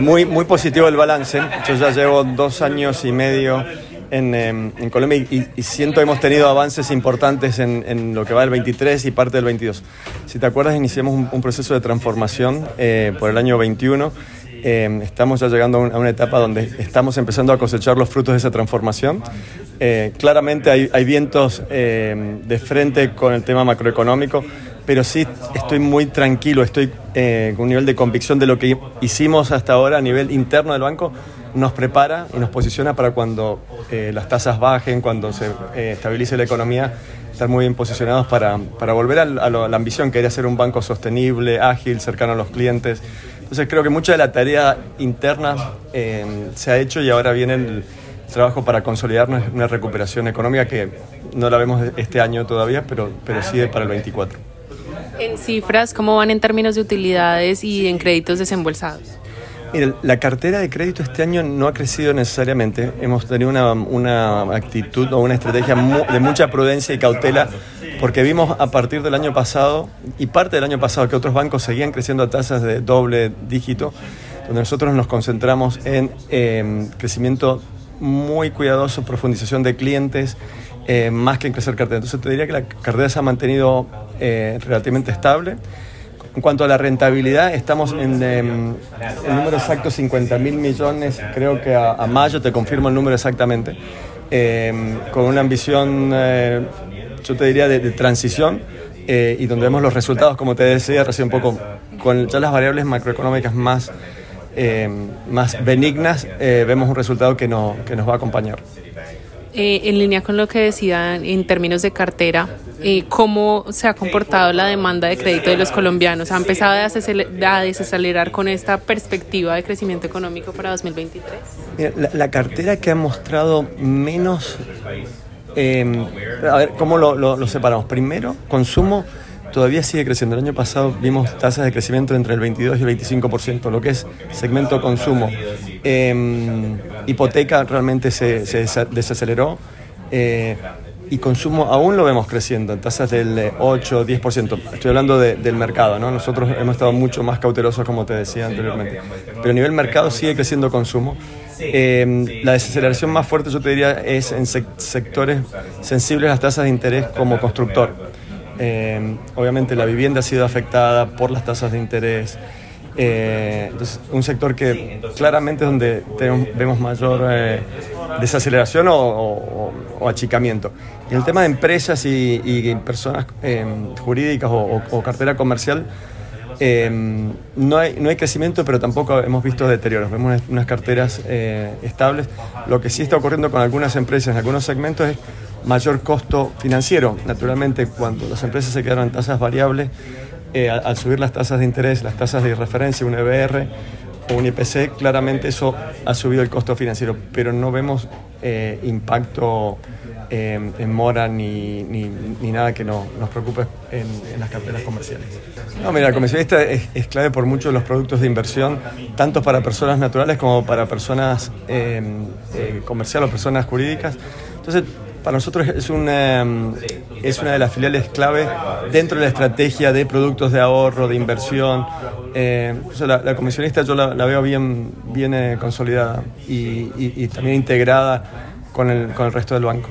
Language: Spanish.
muy, muy positivo el balance. Yo ya llevo dos años y medio en, em, en Colombia y, siento que hemos tenido avances importantes en, en, lo que va del 23 y parte del 22. Si te acuerdas, iniciamos un, proceso de transformación eh, por el año 21. Em, estamos ya llegando a una etapa donde estamos empezando a cosechar los frutos de esa transformación. Eh, claramente hay, hay vientos em, de frente con el tema macroeconómico pero sí estoy muy tranquilo, estoy eh, con un nivel de convicción de lo que hicimos hasta ahora a nivel interno del banco, nos prepara y nos posiciona para cuando eh, las tasas bajen, cuando se eh, estabilice la economía, estar muy bien posicionados para, para volver a, la ambición que era ser un banco sostenible, ágil, cercano a los clientes. Entonces creo que mucha de la tarea interna se ha hecho y ahora viene el trabajo para consolidar una recuperación económica que no la vemos este año todavía, pero, pero sí para el 24. En cifras, ¿cómo van en términos de utilidades y en créditos desembolsados? Mira, la cartera de crédito este año no ha crecido necesariamente. Hemos tenido una, una actitud o una estrategia de mucha prudencia y cautela porque vimos a partir del año pasado y parte del año pasado que otros bancos seguían creciendo a tasas de doble dígito, donde nosotros nos concentramos en eh, crecimiento muy cuidadoso, profundización de clientes, eh, más que en crecer cartera. Entonces te diría que la cartera se ha mantenido eh, relativamente estable. En cuanto a la rentabilidad, estamos en em, el número exacto 50 mil millones, creo que a, mayo te confirmo el número exactamente, em, con una ambición, eh, yo te diría, de, transición y donde vemos los resultados, como te decía recién un poco, con ya las variables macroeconómicas más, em, más benignas, vemos un resultado que, no, que nos va a acompañar. Eh, en línea con lo que decían en términos de cartera, eh, ¿cómo se ha comportado la demanda de crédito de los colombianos? ¿Ha empezado a desacelerar con esta perspectiva de crecimiento económico para 2023? la, cartera que ha mostrado menos... Eh, a ver, ¿cómo lo separamos? Primero, consumo todavía sigue creciendo. El año pasado vimos tasas de crecimiento entre el 22 y el 25%, lo que es segmento consumo. Em, hipoteca realmente se, desaceleró. Eh, y consumo aún lo vemos creciendo en tasas del 8, 10%. Estoy hablando del mercado, ¿no? Nosotros hemos estado mucho más cautelosos, como te decía anteriormente. Pero a nivel mercado sigue creciendo consumo. Em, la desaceleración más fuerte, yo te diría, es en sectores sensibles a las tasas de interés como constructor. Eh, obviamente la vivienda ha sido afectada por las tasas de interés. Eh, entonces, un sector que claramente es donde vemos mayor eh, desaceleración o, achicamiento. Y el tema de empresas y, personas jurídicas o, cartera comercial, no, hay, no hay crecimiento, pero tampoco hemos visto deterioros. Vemos unas carteras estables. Lo que sí está ocurriendo con algunas empresas en algunos segmentos es mayor costo financiero. Naturalmente, cuando las empresas se quedaron en tasas variables, eh, al, subir las tasas de interés, las tasas de referencia, un EBR o un IPC, claramente eso ha subido el costo financiero, pero no vemos eh, impacto eh, en mora ni, ni, nada que no, nos preocupe en, las carteras comerciales. No, mira, el comercialista es, es, clave por muchos de los productos de inversión, tanto para personas naturales como para personas comerciales o personas jurídicas. Entonces, para nosotros es una, es una de las filiales clave dentro de la estrategia de productos de ahorro, de inversión. Eh, la, comisionista yo la, veo bien, bien eh, consolidada y, y, también integrada con el, con el resto del banco.